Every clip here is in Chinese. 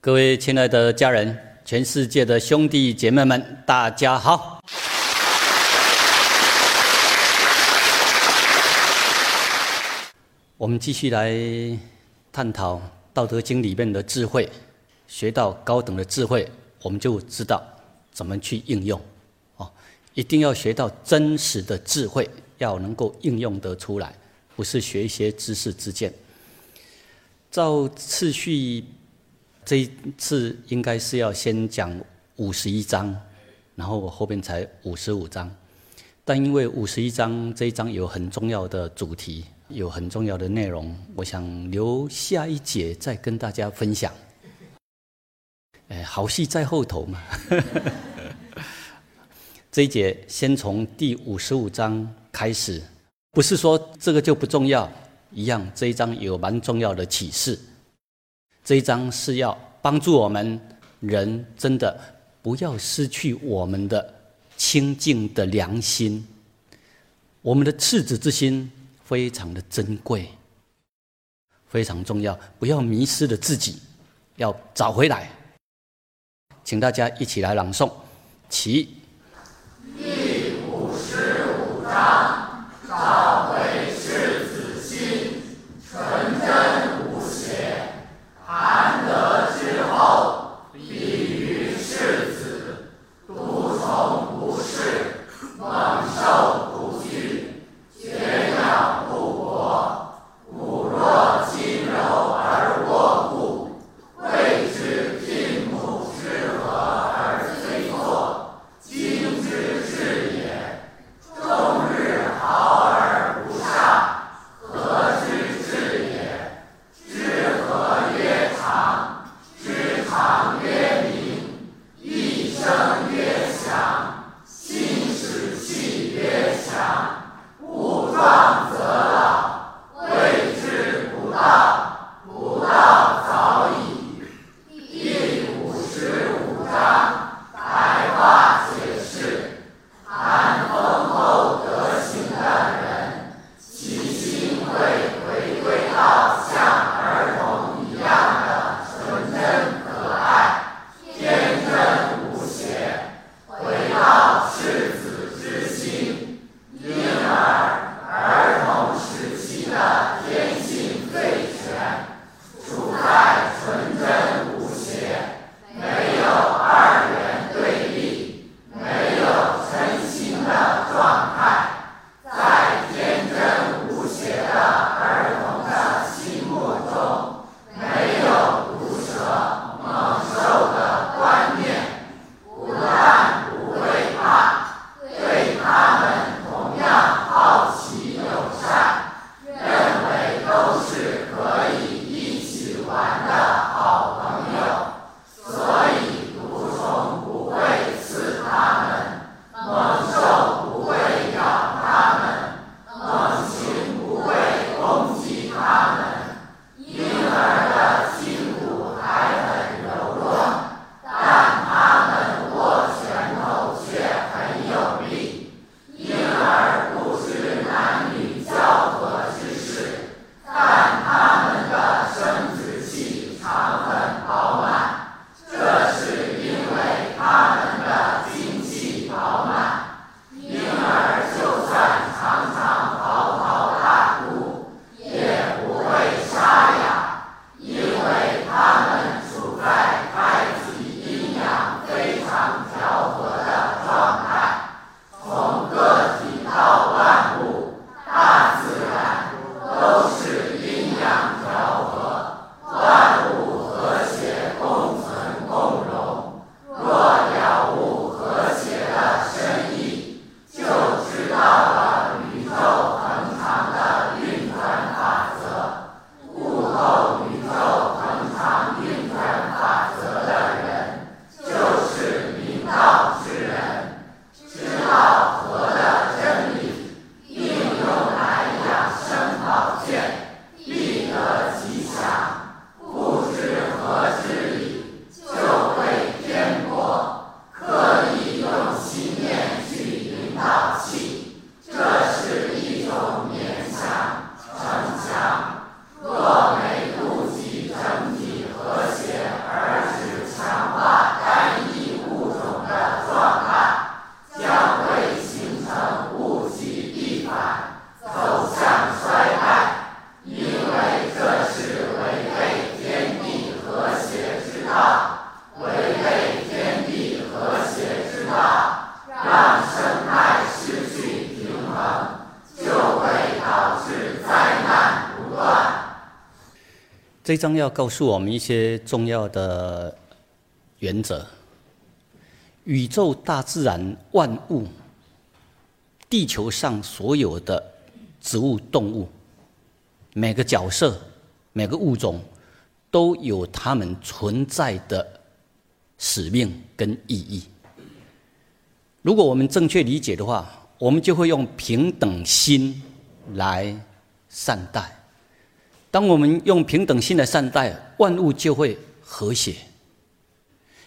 各位亲爱的家人，全世界的兄弟姐妹们，大家好！我们继续来探讨《道德经》里面的智慧，学到高等的智慧，我们就知道怎么去应用。哦，一定要学到真实的智慧，要能够应用得出来，不是学一些知识之见。照次序。这一次应该是要先讲五十一章，然后我后边才五十五章。但因为五十一章这一章有很重要的主题，有很重要的内容，我想留下一节再跟大家分享。哎，好戏在后头嘛。这一节先从第五十五章开始，不是说这个就不重要，一样这一章有蛮重要的启示。这一章是要帮助我们人真的不要失去我们的清净的良心，我们的赤子之心非常的珍贵，非常重要，不要迷失了自己，要找回来。请大家一起来朗诵，起。第五十五章，找回。这章要告诉我们一些重要的原则。宇宙、大自然、万物，地球上所有的植物、动物，每个角色、每个物种，都有它们存在的使命跟意义。如果我们正确理解的话，我们就会用平等心来善待。当我们用平等心来善待万物，就会和谐。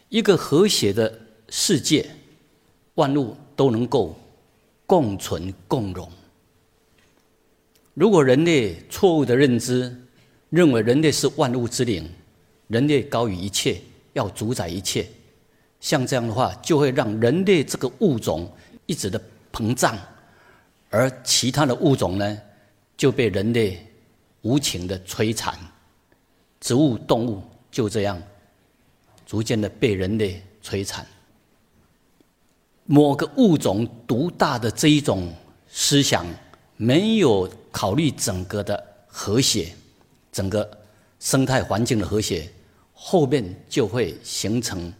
一个和谐的世界，万物都能够共存共荣。如果人类错误的认知，认为人类是万物之灵，人类高于一切，要主宰一切，像这样的话，就会让人类这个物种一直的膨胀，而其他的物种呢，就被人类。无情的摧残，植物、动物就这样逐渐的被人类摧残。某个物种独大的这一种思想，没有考虑整个的和谐，整个生态环境的和谐，后面就会形成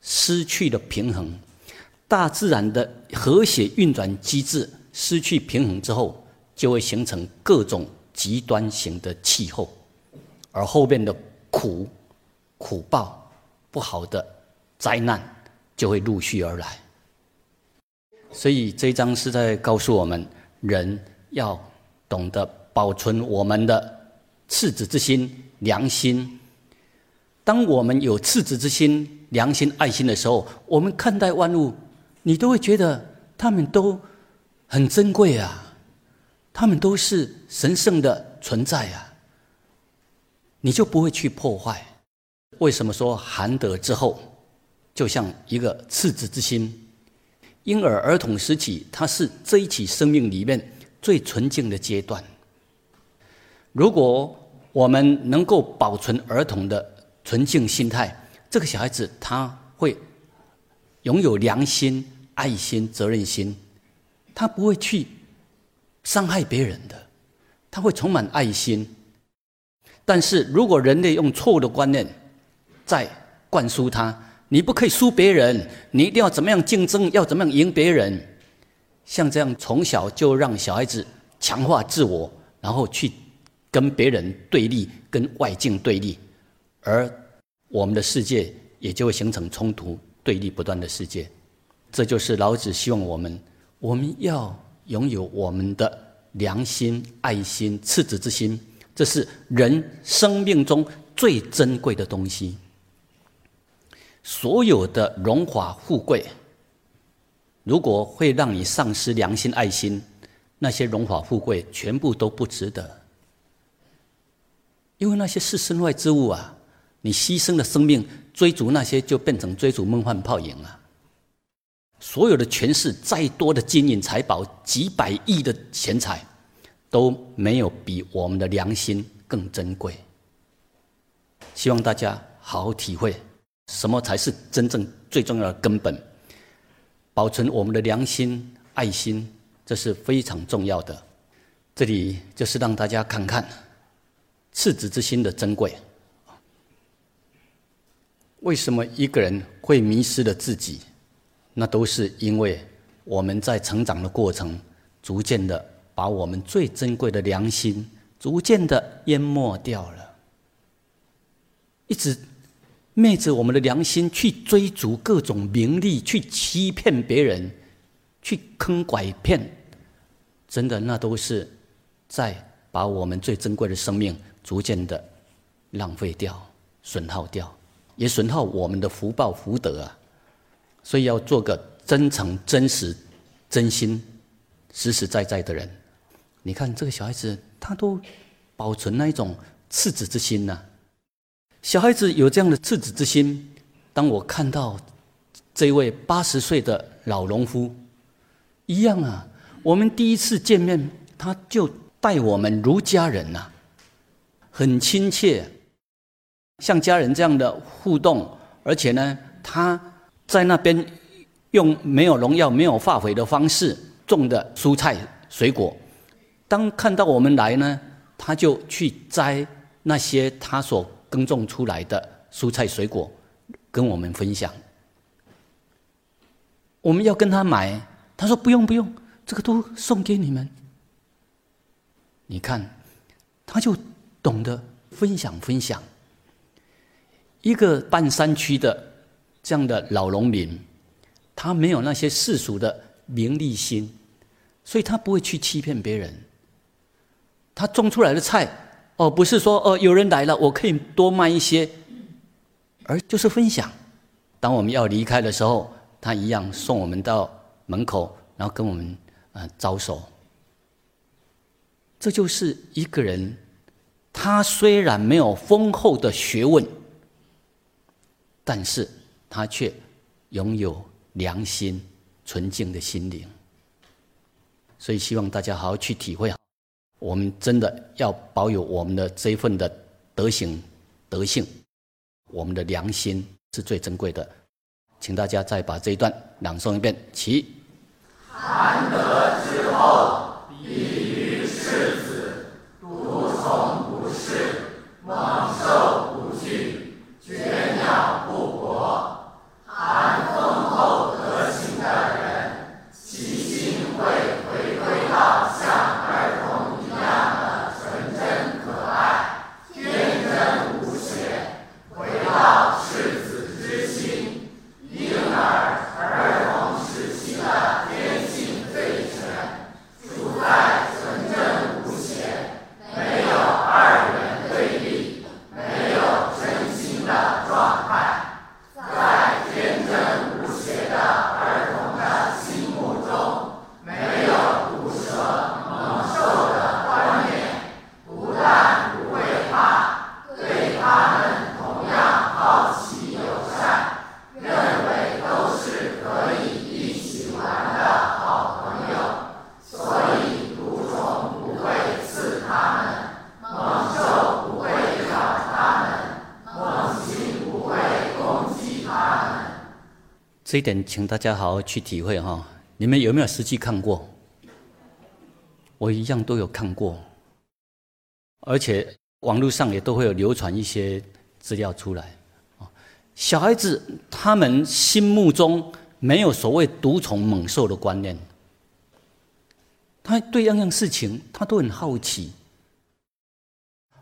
失去的平衡。大自然的和谐运转机制失去平衡之后。就会形成各种极端型的气候，而后面的苦、苦报、不好的灾难就会陆续而来。所以这一章是在告诉我们，人要懂得保存我们的赤子之心、良心。当我们有赤子之心、良心、爱心的时候，我们看待万物，你都会觉得他们都很珍贵啊。他们都是神圣的存在啊，你就不会去破坏。为什么说含德之后，就像一个赤子之心？婴儿儿童时期，它是这一起生命里面最纯净的阶段。如果我们能够保存儿童的纯净心态，这个小孩子他会拥有良心、爱心、责任心，他不会去。伤害别人的，他会充满爱心。但是如果人类用错误的观念在灌输他，你不可以输别人，你一定要怎么样竞争，要怎么样赢别人，像这样从小就让小孩子强化自我，然后去跟别人对立，跟外境对立，而我们的世界也就会形成冲突、对立不断的世界。这就是老子希望我们，我们要。拥有我们的良心、爱心、赤子之心，这是人生命中最珍贵的东西。所有的荣华富贵，如果会让你丧失良心、爱心，那些荣华富贵全部都不值得。因为那些是身外之物啊，你牺牲了生命追逐那些，就变成追逐梦幻泡影了。所有的权势，再多的金银财宝，几百亿的钱财，都没有比我们的良心更珍贵。希望大家好好体会，什么才是真正最重要的根本。保存我们的良心、爱心，这是非常重要的。这里就是让大家看看赤子之心的珍贵。为什么一个人会迷失了自己？那都是因为我们在成长的过程，逐渐的把我们最珍贵的良心逐渐的淹没掉了，一直昧着我们的良心去追逐各种名利，去欺骗别人，去坑拐骗，真的那都是在把我们最珍贵的生命逐渐的浪费掉、损耗掉，也损耗我们的福报福德啊。所以要做个真诚、真实、真心、实实在在的人。你看这个小孩子，他都保存那一种赤子之心呢。小孩子有这样的赤子之心，当我看到这位八十岁的老农夫，一样啊。我们第一次见面，他就待我们如家人呐，很亲切，像家人这样的互动，而且呢，他。在那边用没有农药、没有化肥的方式种的蔬菜水果，当看到我们来呢，他就去摘那些他所耕种出来的蔬菜水果，跟我们分享。我们要跟他买，他说不用不用，这个都送给你们。你看，他就懂得分享分享。一个半山区的这样的老农民，他没有那些世俗的名利心，所以他不会去欺骗别人。他种出来的菜，哦，不是说哦有人来了，我可以多卖一些，而就是分享。当我们要离开的时候，他一样送我们到门口，然后跟我们呃招手。这就是一个人，他虽然没有丰厚的学问，但是他却拥有良心、纯净的心灵。所以希望大家好好去体会，我们真的要保有我们的这一份的德行、德性，我们的良心是最珍贵的。请大家再把这一段朗诵一遍，起。含德之后。世子独从不仕，猛兽不惧，绝鸟不搏。含丰厚德行的人，其心会回归到像儿童一样的纯真可爱、天真无邪，回到赤子之心。婴儿、儿童时期的天性最纯，处在。这一点，请大家好好去体会哈。你们有没有实际看过？我一样都有看过，而且网络上也都会有流传一些资料出来。小孩子他们心目中没有所谓毒虫猛兽的观念，他对样样事情他都很好奇，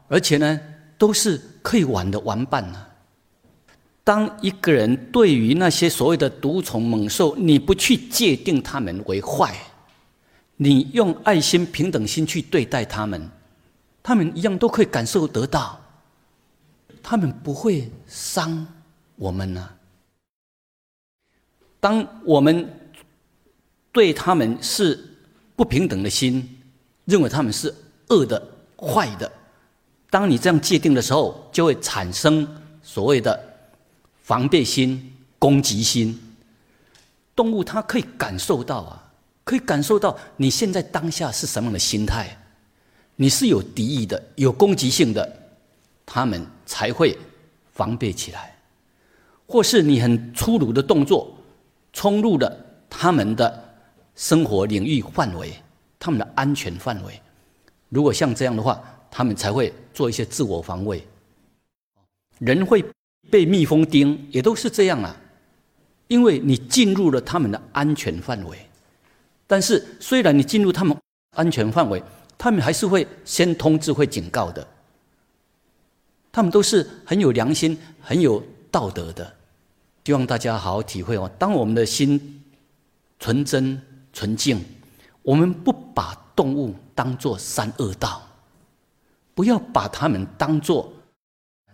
而且呢，都是可以玩的玩伴呢。当一个人对于那些所谓的毒虫猛兽，你不去界定他们为坏，你用爱心、平等心去对待他们，他们一样都可以感受得到，他们不会伤我们呢。当我们对他们是不平等的心，认为他们是恶的、坏的，当你这样界定的时候，就会产生所谓的。防备心、攻击心，动物它可以感受到啊，可以感受到你现在当下是什么样的心态，你是有敌意的、有攻击性的，它们才会防备起来；或是你很粗鲁的动作，冲入了他们的生活领域范围、他们的安全范围。如果像这样的话，他们才会做一些自我防卫。人会。被蜜蜂叮也都是这样啊，因为你进入了他们的安全范围。但是虽然你进入他们安全范围，他们还是会先通知、会警告的。他们都是很有良心、很有道德的。希望大家好好体会哦。当我们的心纯真、纯净，我们不把动物当作三恶道，不要把他们当作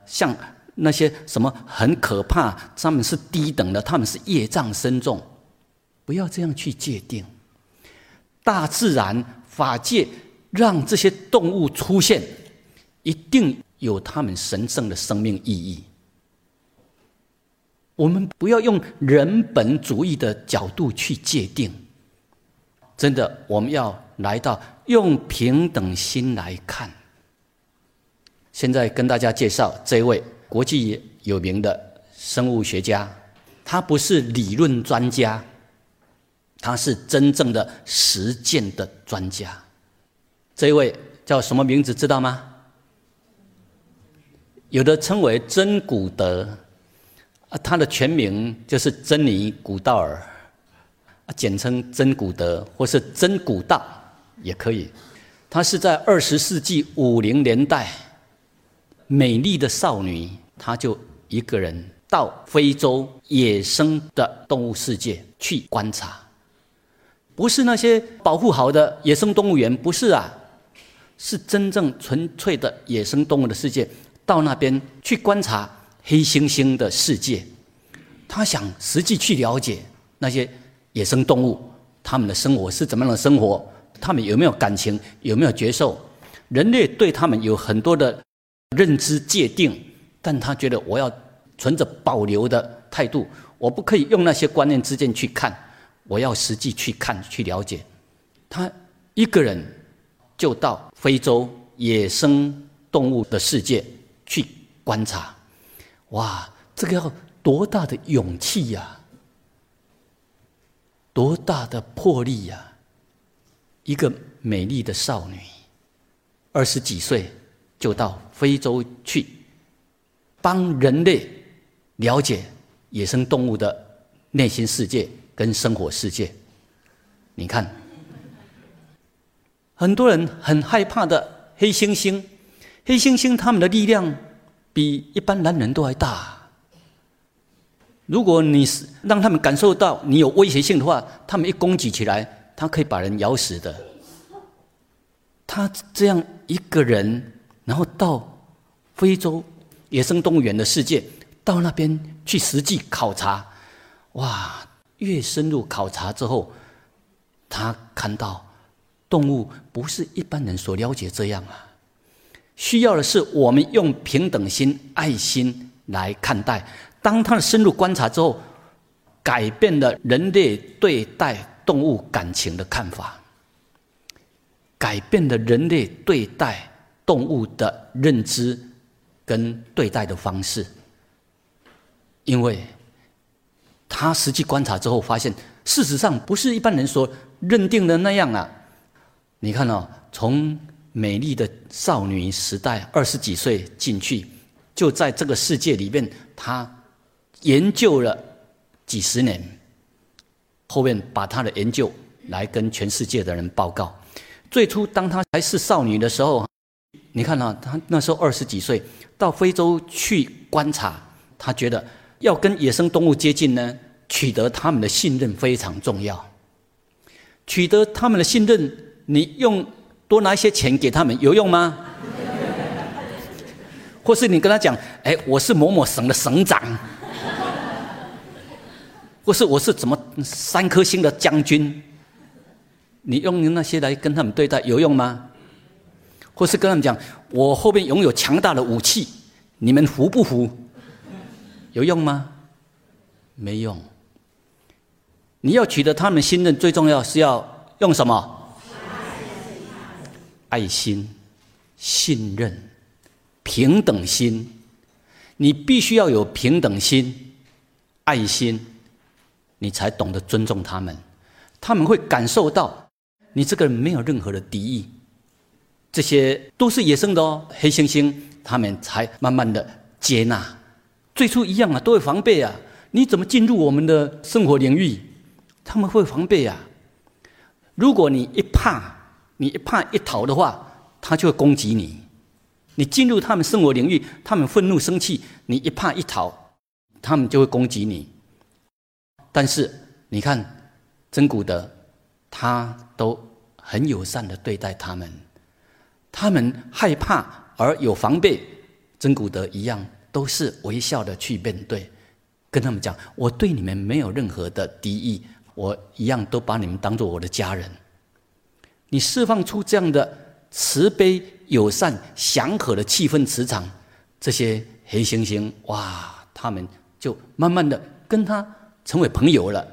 像。那些什么很可怕，他们是低等的，他们是业障深重，不要这样去界定。大自然法界让这些动物出现，一定有他们神圣的生命意义。我们不要用人本主义的角度去界定，真的，我们要来到用平等心来看。现在跟大家介绍这位。国际有名的生物学家，他不是理论专家，他是真正的实践的专家。这一位叫什么名字？知道吗？有的称为真古德，啊，他的全名就是珍妮古道尔，啊，简称真古德或是真古道也可以。他是在二十世纪五零年代，美丽的少女，他就一个人到非洲野生的动物世界去观察，不是那些保护好的野生动物园，不是啊，是真正纯粹的野生动物的世界。到那边去观察黑猩猩的世界，他想实际去了解那些野生动物，他们的生活是怎么样的生活，他们有没有感情，有没有觉受，人类对他们有很多的认知界定，但他觉得我要存着保留的态度，我不可以用那些观念之间去看，我要实际去看去了解。他一个人就到非洲野生动物的世界。去观察，哇，这个要多大的勇气呀！多大的魄力呀！一个美丽的少女，二十几岁就到非洲去，帮人类了解野生动物的内心世界跟生活世界。你看，很多人很害怕的黑猩猩。黑猩猩他们的力量比一般男人都还大。如果你是让他们感受到你有威胁性的话，他们一攻击起来，他可以把人咬死的。他这样一个人，然后到非洲野生动物园的世界，到那边去实际考察，哇！越深入考察之后，他看到动物不是一般人所了解这样啊。需要的是我们用平等心、爱心来看待。当他的深入观察之后，改变了人类对待动物感情的看法，改变了人类对待动物的认知跟对待的方式。因为他实际观察之后发现，事实上不是一般人所认定的那样啊！你看哦，从。美丽的少女时代，二十几岁进去，就在这个世界里面，他研究了几十年，后面把他的研究来跟全世界的人报告。最初，当他还是少女的时候，你看啊，他那时候二十几岁，到非洲去观察，他觉得要跟野生动物接近呢，取得他们的信任非常重要。取得他们的信任，你用。多拿一些钱给他们有用吗？或是你跟他讲，哎，我是某某省的省长，或是我是怎么三颗星的将军，你用那些来跟他们对待有用吗？或是跟他们讲，我后边拥有强大的武器，你们服不服？有用吗？没用。你要取得他们信任，最重要是要用什么？爱心、信任、平等心，你必须要有平等心、爱心，你才懂得尊重他们。他们会感受到你这个人没有任何的敌意。这些都是野生的哦，黑猩猩，他们才慢慢的接纳。最初一样啊，都会防备啊。你怎么进入我们的生活领域？他们会防备啊。如果你一怕，你一怕一逃的话，他就会攻击你。你进入他们生活领域，他们愤怒生气，你一怕一逃，他们就会攻击你。但是你看真古德，他都很友善的对待他们。他们害怕而有防备，真古德一样都是微笑的去面对，跟他们讲：我对你们没有任何的敌意，我一样都把你们当做我的家人。你释放出这样的慈悲、友善、祥和的气氛磁场，这些黑猩猩哇，他们就慢慢的跟他成为朋友了，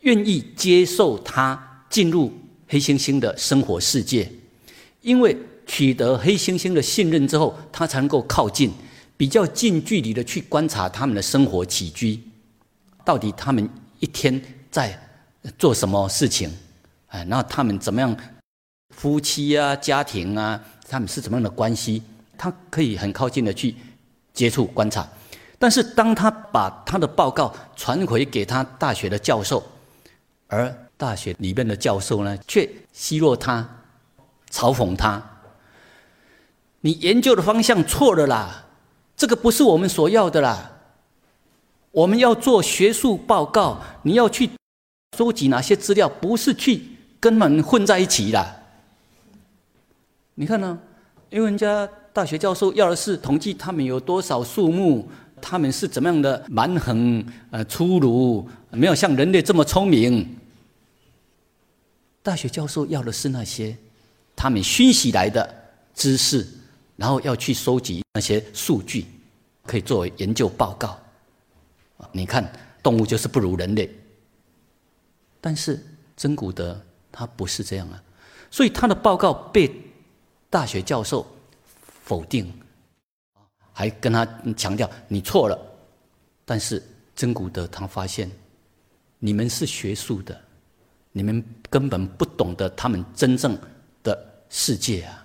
愿意接受他进入黑猩猩的生活世界，因为取得黑猩猩的信任之后，他才能够靠近，比较近距离的去观察他们的生活起居，到底他们一天在做什么事情，哎，那他们怎么样？夫妻啊，家庭啊，他们是怎么样的关系？他可以很靠近的去接触观察。但是当他把他的报告传回给他大学的教授，而大学里面的教授呢，却奚落他、嘲讽他：“你研究的方向错了啦，这个不是我们所要的啦。我们要做学术报告，你要去收集哪些资料，不是去跟他们混在一起啦。你看呢？因为人家大学教授要的是统计他们有多少数目。”他们是怎么样的蛮横、呃粗鲁，没有像人类这么聪明。大学教授要的是那些他们熏习来的知识，然后要去收集那些数据，可以作为研究报告。你看，动物就是不如人类，但是真古德他不是这样啊，所以他的报告被大学教授否定。还跟他强调你错了，但是真古德他发现，你们是学术的，你们根本不懂得他们真正的世界啊！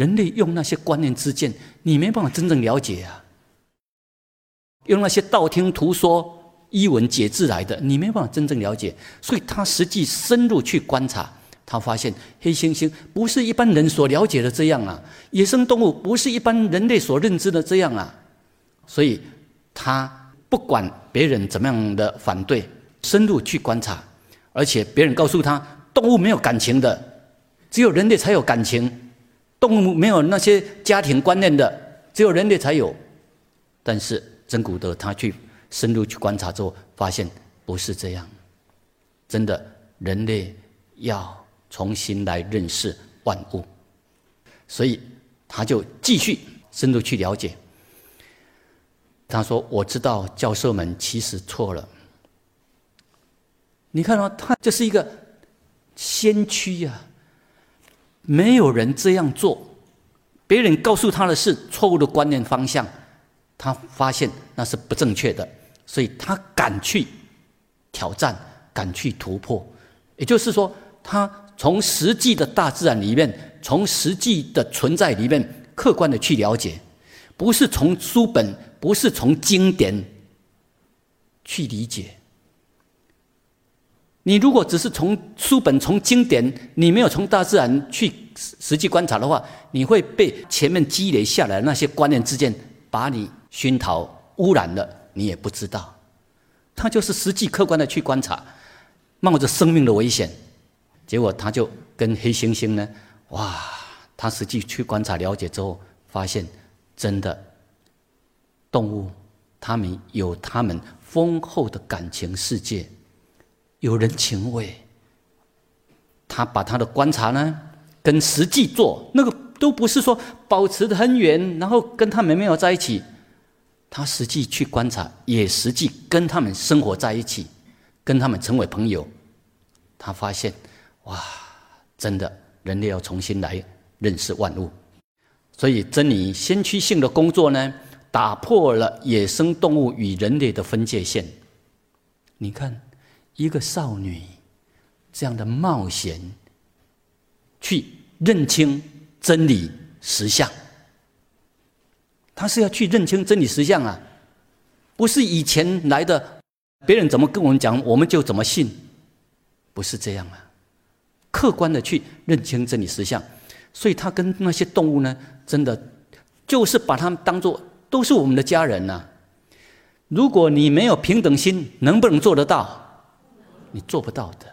人类用那些观念之见，你没办法真正了解啊！用那些道听途说、一文解字来的，你没办法真正了解。所以他实际深入去观察。他发现黑猩猩不是一般人所了解的这样啊，野生动物不是一般人类所认知的这样啊，所以他不管别人怎么样的反对，深入去观察，而且别人告诉他动物没有感情的，只有人类才有感情，动物没有那些家庭观念的，只有人类才有。但是真古德他去深入去观察之后，发现不是这样，真的人类要。重新来认识万物，所以他就继续深入去了解。他说：“我知道教授们其实错了。你看到他这是一个先驱呀，没有人这样做。别人告诉他的是错误的观念方向，他发现那是不正确的，所以他敢去挑战，敢去突破。也就是说，他。”从实际的大自然里面，从实际的存在里面，客观的去了解，不是从书本，不是从经典去理解。你如果只是从书本、从经典，你没有从大自然去实际观察的话，你会被前面积累下来的那些观念之间把你熏陶污染了，你也不知道。他就是实际客观的去观察，冒着生命的危险。结果他就跟黑猩猩呢，哇！他实际去观察了解之后，发现真的动物，他们有他们丰厚的感情世界，有人情味。他把他的观察呢，跟实际做那个都不是说保持的很远，然后跟他们没有在一起。他实际去观察，也实际跟他们生活在一起，跟他们成为朋友。他发现。哇，真的，人类要重新来认识万物，所以真理先驱性的工作呢，打破了野生动物与人类的分界线。你看，一个少女这样的冒险，去认清真理实相，她是要去认清真理实相啊，不是以前来的，别人怎么跟我们讲，我们就怎么信，不是这样啊。客观的去认清真理实相，所以他跟那些动物呢，真的就是把他们当做都是我们的家人呐。如果你没有平等心，能不能做得到？你做不到的。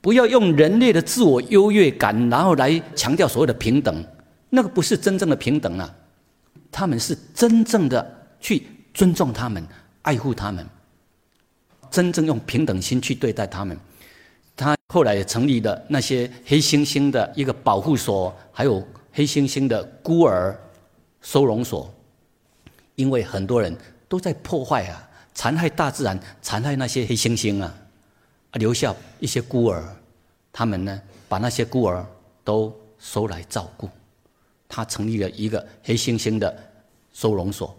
不要用人类的自我优越感，然后来强调所谓的平等，那个不是真正的平等啊。他们是真正的去尊重他们、爱护他们，真正用平等心去对待他们。他后来也成立了那些黑猩猩的一个保护所，还有黑猩猩的孤儿收容所，因为很多人都在破坏啊，残害大自然，残害那些黑猩猩啊，留下一些孤儿，他们呢把那些孤儿都收来照顾，他成立了一个黑猩猩的收容所，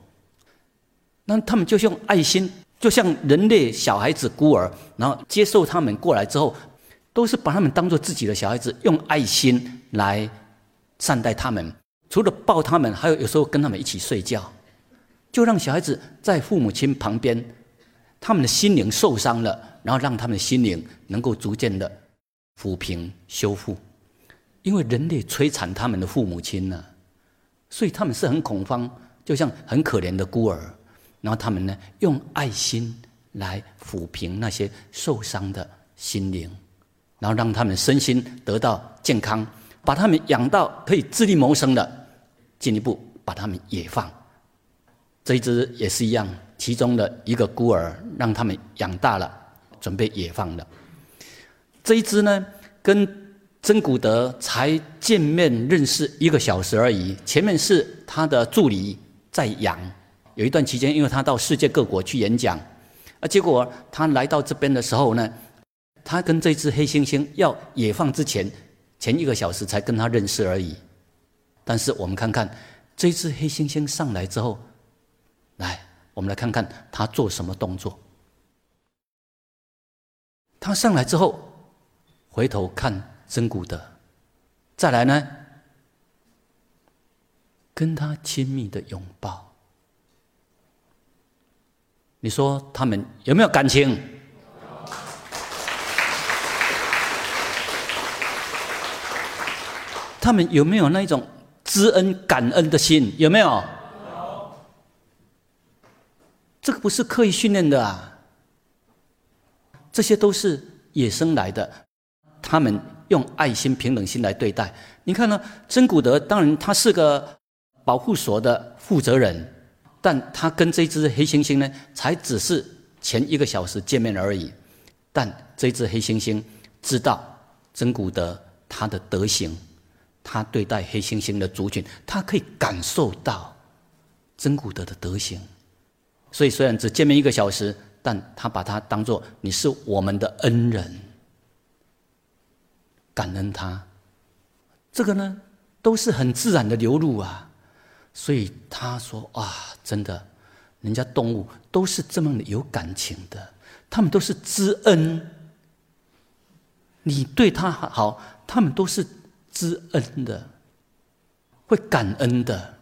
那他们就用爱心，就像人类小孩子孤儿，然后接受他们过来之后。都是把他们当做自己的小孩子，用爱心来善待他们，除了抱他们，还有有时候跟他们一起睡觉，就让小孩子在父母亲旁边，他们的心灵受伤了，然后让他们的心灵能够逐渐的抚平修复，因为人类摧残他们的父母亲呢，所以他们是很恐慌，就像很可怜的孤儿，然后他们呢用爱心来抚平那些受伤的心灵，然后让他们身心得到健康。把他们养到可以自力谋生的，进一步把他们野放。这一只也是一样，其中的一个孤儿让他们养大了，准备野放了。这一只呢，跟真古德才见面认识一个小时而已。前面是他的助理在养，有一段期间，因为他到世界各国去演讲，啊，结果他来到这边的时候呢，他跟这只黑猩猩要野放之前。前一个小时才跟他认识而已，但是我们看看这只黑猩猩上来之后，来，我们来看看他做什么动作。他上来之后，回头看真古德，再来呢，跟他亲密的拥抱。你说他们有没有感情？他们有没有那种知恩感恩的心？有没？有。这个不是刻意训练的啊，这些都是野生来的。他们用爱心、平等心来对待。你看呢？真古德当然他是个保护所的负责人，但他跟这只黑猩猩呢，才只是前一个小时见面而已。但这只黑猩猩知道真古德他的德行。他对待黑猩猩的族群，他可以感受到真古德的德行，所以虽然只见面一个小时，但他把他当做你是我们的恩人，感恩他。这个呢，都是很自然的流露啊。所以他说：“啊，真的，人家动物都是这么有感情的，他们都是知恩。你对他好，他们都是。”知恩的，会感恩的，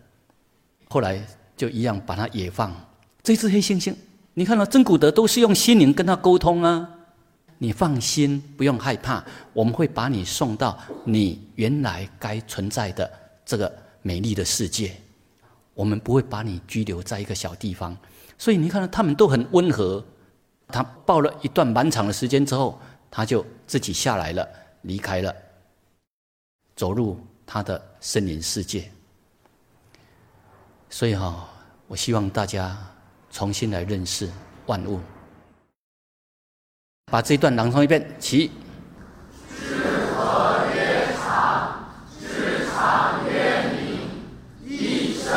后来就一样把它野放。这只黑猩猩，你看到真古德都是用心灵跟他沟通啊。你放心，不用害怕，我们会把你送到你原来该存在的这个美丽的世界。我们不会把你拘留在一个小地方。所以你看到他们都很温和。他抱了一段蛮长的时间之后，他就自己下来了，离开了。走入他的森林世界，所以哈，我希望大家重新来认识万物。把这一段朗诵一遍，起。一生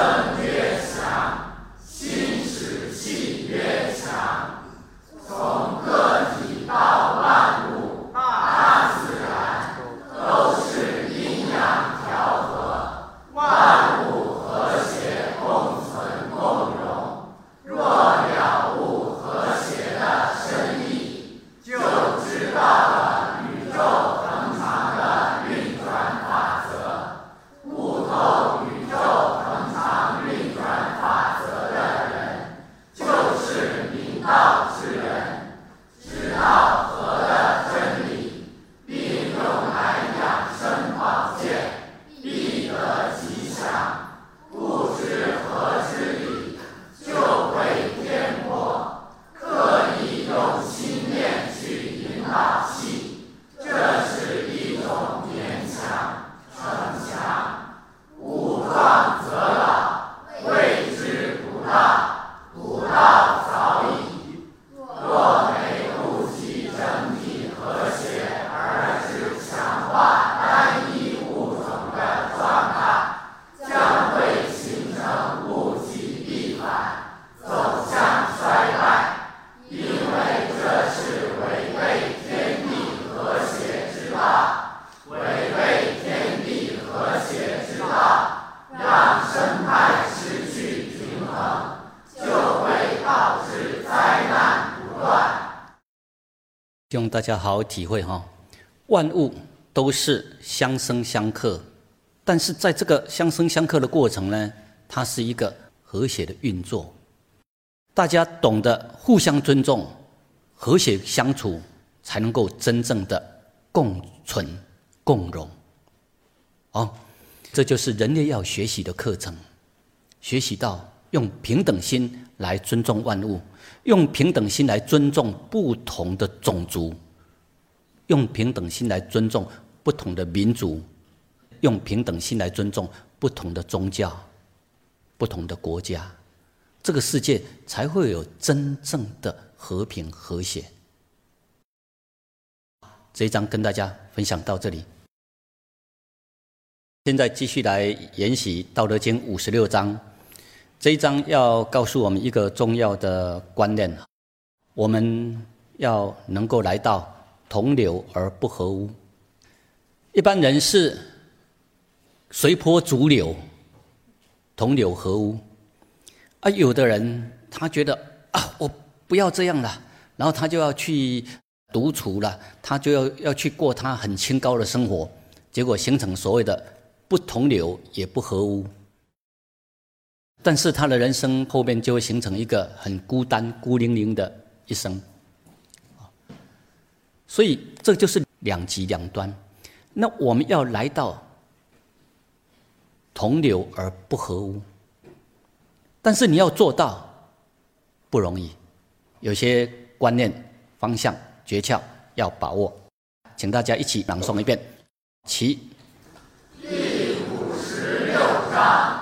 大家好好体会哈，万物都是相生相克但是在这个相生相克的过程呢，它是一个和谐的运作。大家懂得互相尊重、和谐相处，才能够真正的共存共荣。哦，这就是人类要学习的课程，学习到用平等心来尊重万物，用平等心来尊重不同的种族，用平等心来尊重不同的民族。用平等心来尊重不同的宗教、不同的国家，这个世界才会有真正的和平和谐。这一章跟大家分享到这里，现在继续来研习《道德经》五十六章。这一章要告诉我们一个重要的观念：我们要能够来到同流而不合污。一般人是。随波逐流，同流合污。啊，有的人他觉得啊，我不要这样了，然后他就要去独处了，他就要要去过他很清高的生活，结果形成所谓的不同流也不合污。但是他的人生后面就会形成一个很孤单、孤零零的一生。所以这就是两极两端。那我们要来到。同流而不合污，但是你要做到不容易，有些观念、方向、诀窍要把握，请大家一起朗诵一遍，起。第五十六章。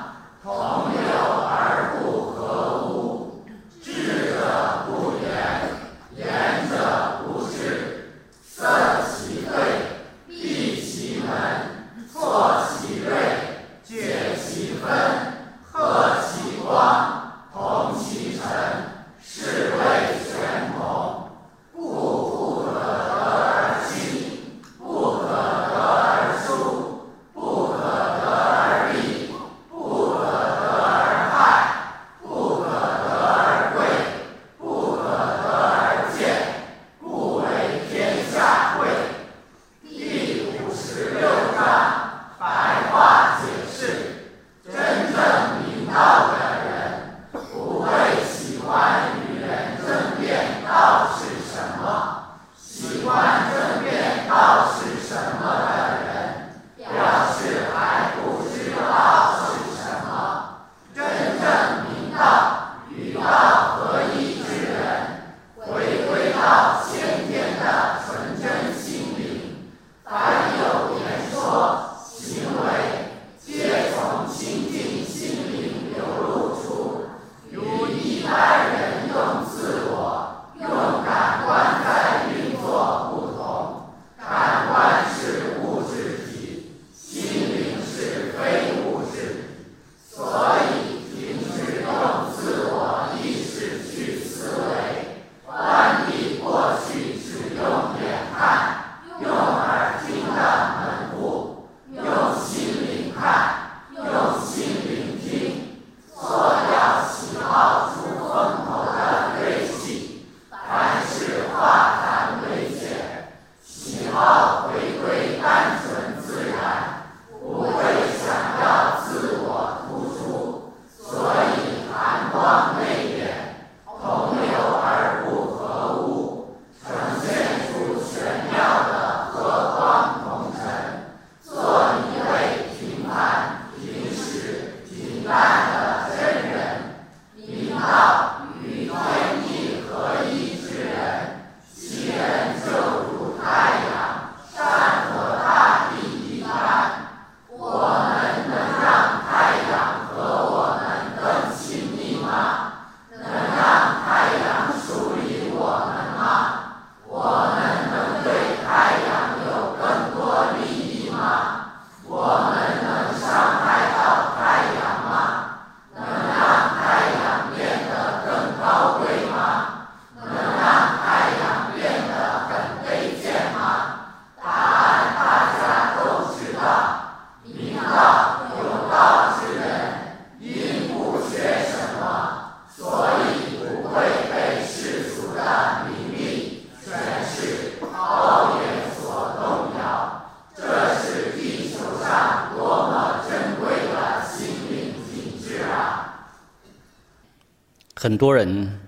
很多人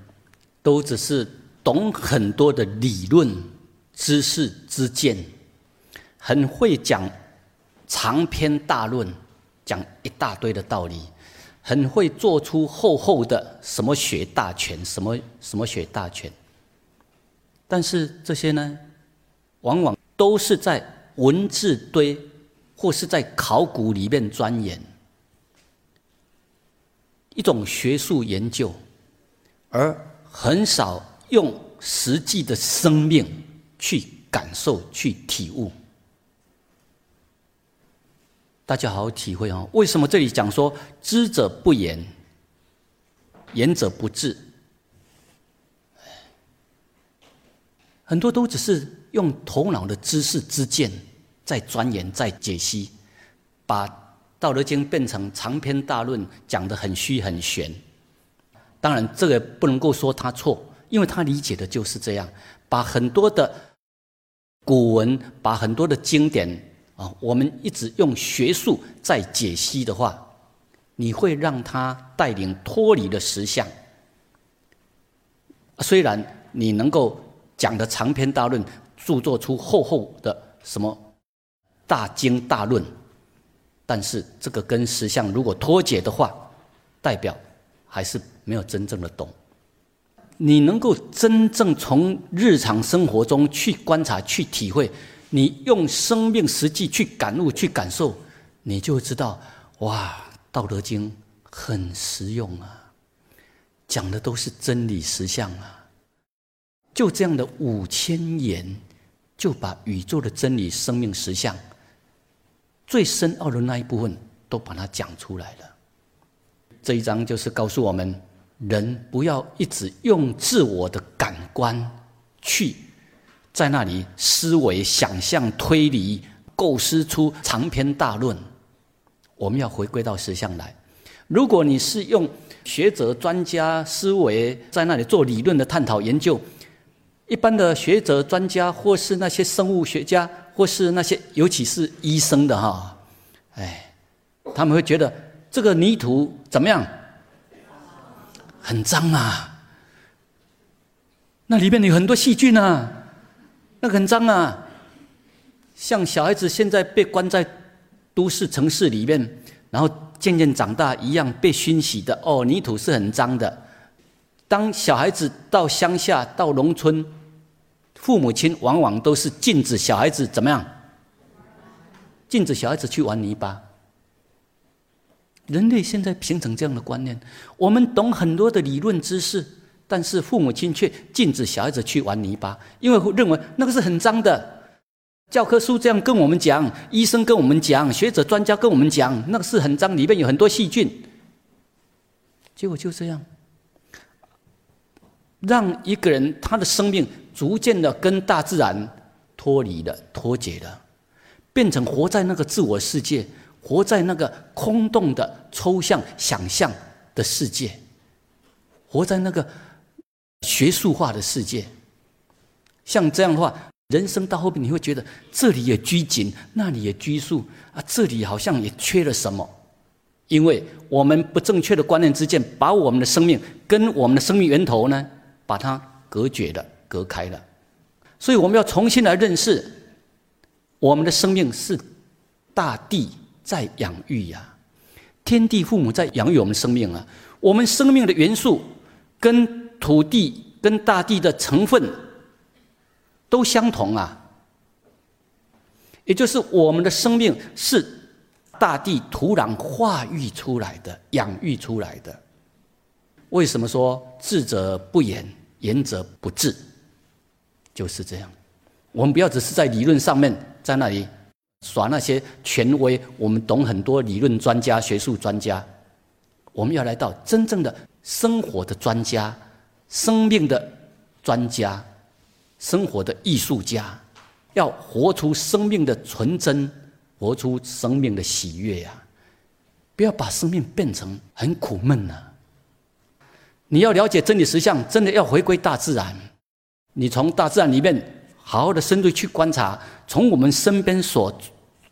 都只是懂很多的理论、知识、之见，很会讲长篇大论，讲一大堆的道理，很会做出厚厚的什么学大全，什么什么学大全。但是这些呢，往往都是在文字堆，或是在考古里面钻研一种学术研究。而很少用实际的生命去感受、去体悟。大家好好体会哦。为什么这里讲说“知者不言，言者不知”？很多都只是用头脑的知识之见在钻研、在解析，把《道德经》变成长篇大论，讲得很虚很玄。当然，这个不能够说他错，因为他理解的就是这样。把很多的古文，把很多的经典啊，我们一直用学术在解析的话，你会让他带领脱离了实相。虽然你能够讲的长篇大论，著作出厚厚的什么大经大论，但是这个跟实相如果脱节的话，代表还是。没有真正的懂，你能够真正从日常生活中去观察、去体会，你用生命实际去感悟、去感受，你就知道，哇，《道德经》很实用啊，讲的都是真理实相啊。就这样的五千言，就把宇宙的真理、生命实相最深奥的那一部分都把它讲出来了。这一章就是告诉我们。人不要一直用自我的感官去在那里思维、想象、推理、构思出长篇大论。我们要回归到实相来。如果你是用学者、专家思维在那里做理论的探讨研究，一般的学者、专家或是那些生物学家，或是那些尤其是医生的哈，哎，他们会觉得这个泥土怎么样？很脏啊，那里面有很多细菌啊，那个很脏啊。像小孩子现在被关在都市城市里面，然后渐渐长大一样被熏洗的。哦，泥土是很脏的。当小孩子到乡下、到农村，父母亲往往都是禁止小孩子怎么样？禁止小孩子去玩泥巴。人类现在形成这样的观念，我们懂很多的理论知识，但是父母亲却禁止小孩子去玩泥巴，因为认为那个是很脏的。教科书这样跟我们讲，医生跟我们讲，学者专家跟我们讲，那个是很脏，里面有很多细菌。结果就这样，让一个人他的生命逐渐的跟大自然脱离了、脱节了，变成活在那个自我世界。活在那个空洞的抽象想象的世界，活在那个学术化的世界。像这样的话，人生到后面你会觉得这里也拘谨，那里也拘束啊，这里好像也缺了什么。因为我们不正确的观念之间，把我们的生命跟我们的生命源头呢，把它隔绝了、隔开了。所以我们要重新来认识，我们的生命是大地。在养育呀，天地父母在养育我们生命啊。我们生命的元素跟土地、跟大地的成分都相同啊。也就是我们的生命是大地土壤化育出来的、养育出来的。为什么说智者不言，言者不智？就是这样。我们不要只是在理论上面在那里。耍那些权威，我们懂很多理论专家、学术专家。我们要来到真正的生活的专家、生命的专家、生活的艺术家，要活出生命的纯真，活出生命的喜悦呀！不要把生命变成很苦闷呐。你要了解真理实相，真的要回归大自然。你从大自然里面。好好的深度去观察，从我们身边所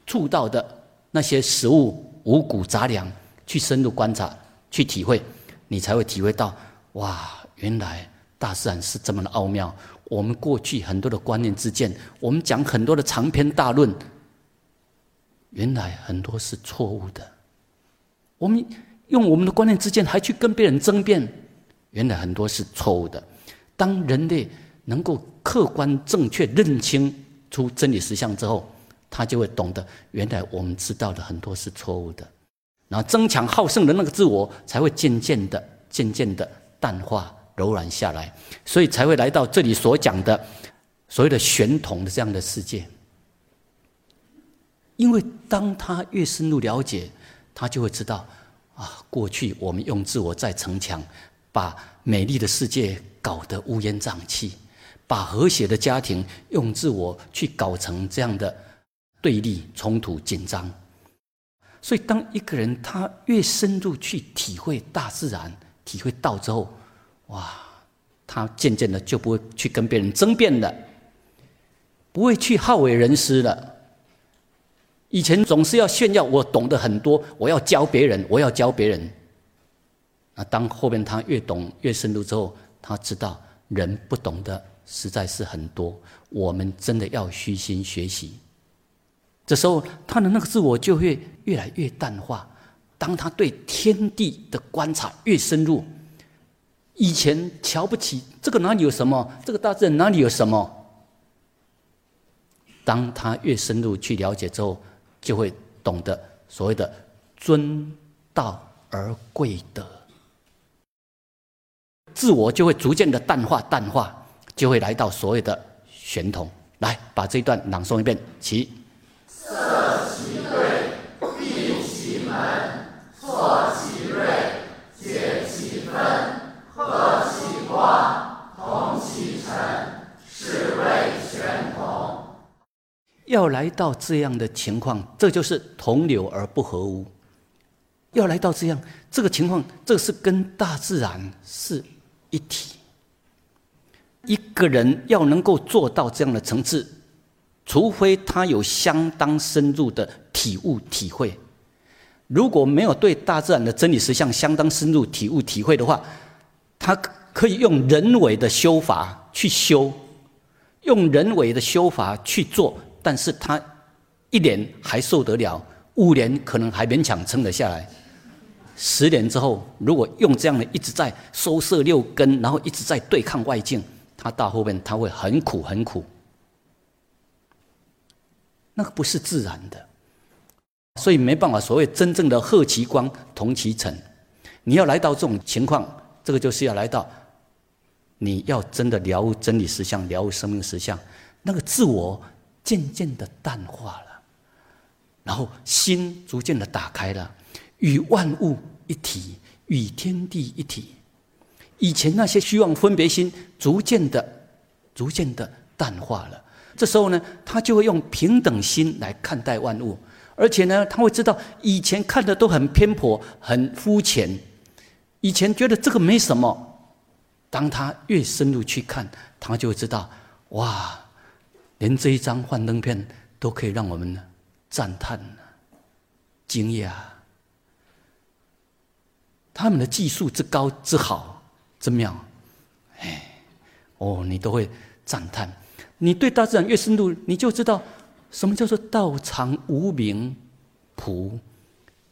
触到的那些食物、五谷杂粮，去深入观察、去体会，你才会体会到，哇，原来大自然是这么的奥妙。我们过去很多的观念之见，我们讲很多的长篇大论，原来很多是错误的。我们用我们的观念之见，还去跟别人争辩，原来很多是错误的。当人类能够客观正确认清出真理实相之后，他就会懂得，原来我们知道的很多是错误的。然后争强好胜的那个自我，才会渐渐的、渐渐的淡化。柔软下来，所以才会来到这里所讲的所谓的玄同的这样的世界。因为当他越深入了解，他就会知道啊，过去我们用自我在逞强，把美丽的世界搞得乌烟瘴气，把和谐的家庭用自我去搞成这样的对立、冲突、紧张。所以，当一个人他越深入去体会大自然、体会道之后，哇，他渐渐的就不会去跟别人争辩了，不会去好为人师了。以前总是要炫耀我懂得很多，我要教别人，我要教别人。那当后面他越懂越深入之后，他知道人不懂的实在是很多，我们真的要虚心学习。这时候他的那个自我就会越来越淡化。当他对天地的观察越深入。以前瞧不起这个哪里有什么？这个大自然哪里有什么？当他越深入去了解之后，就会懂得所谓的尊道而贵德，自我就会逐渐的淡化，淡化就会来到所谓的玄同。来，把这一段朗诵一遍，起。要来到这样的情况，这就是同流而不合污。要来到这样这个情况，这是跟大自然是一体。一个人要能够做到这样的层次，除非他有相当深入的体悟体会。如果没有对大自然的真理实相相当深入体悟体会的话，他可以用人为的修法去修，用人为的修法去做。但是他一年还受得了，五年可能还勉强撑得下来。十年之后，如果用这样的一直在收摄六根，然后一直在对抗外境，他到后面他会很苦很苦。那个不是自然的，所以没办法。所谓真正的贺其光同其尘，你要来到这种情况，这个就是要来到，你要真的了悟真理实相，了悟生命实相，那个自我。渐渐的淡化了，然后心逐渐的打开了，与万物一体，与天地一体。以前那些虚妄分别心，逐渐的、逐渐的淡化了。这时候呢，他就会用平等心来看待万物，而且呢，他会知道以前看的都很偏颇、很肤浅，以前觉得这个没什么。当他越深入去看，他就会知道，哇！连这一张幻灯片都可以让我们赞叹、惊讶，他们的技术之高、之好、之妙，哎，哦，你都会赞叹。你对大自然越深入，你就知道什么叫做道常无名朴。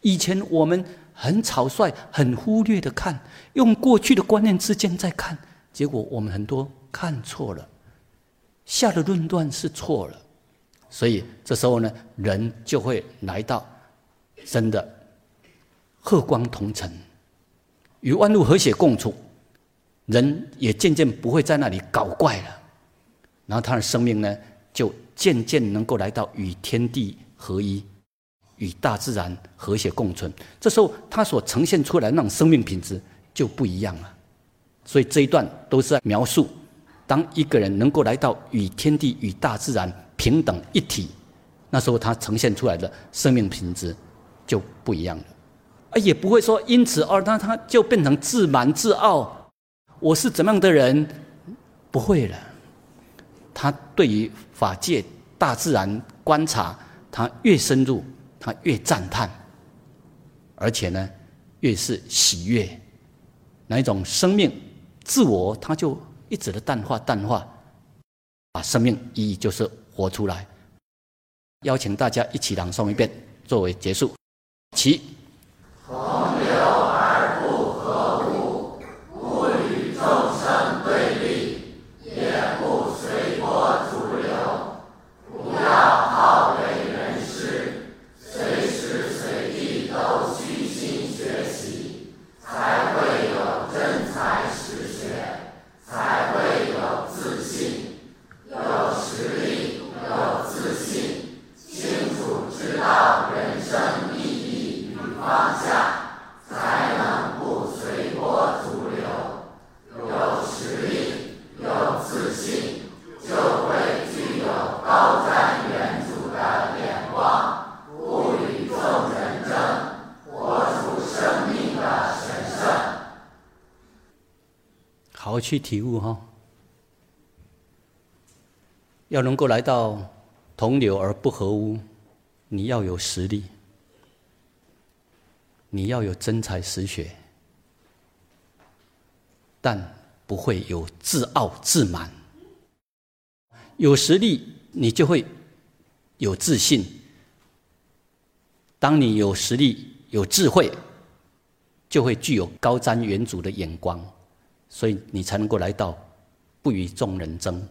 以前我们很草率、很忽略的看，用过去的观念之间在看，结果我们很多看错了。下的论断是错了，所以这时候呢，人就会来到真的和光同尘，与万物和谐共处，人也渐渐不会在那里搞怪了，然后他的生命呢，就渐渐能够来到与天地合一，与大自然和谐共存。这时候他所呈现出来那种生命品质就不一样了。所以这一段都是在描述。当一个人能够来到与天地、与大自然平等一体，那时候他呈现出来的生命品质就不一样了，而也不会说因此而他他就变成自满自傲，我是怎么样的人？不会了，他对于法界、大自然观察，他越深入，他越赞叹，而且呢，越是喜悦，那一种生命自我他就一直的淡化淡化，把生命意义就是活出来。邀请大家一起朗诵一遍，作为结束。起。去体悟哈，要能够来到同流而不合污，你要有实力，你要有真才实学，但不会有自傲自满。有实力，你就会有自信。当你有实力、有智慧，就会具有高瞻远瞩的眼光。所以你才能够来到不与众人争，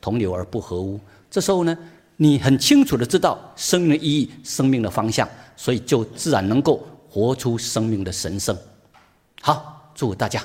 同流而不合污。这时候呢，你很清楚的知道生命的意义、生命的方向，所以就自然能够活出生命的神圣。好，祝大家。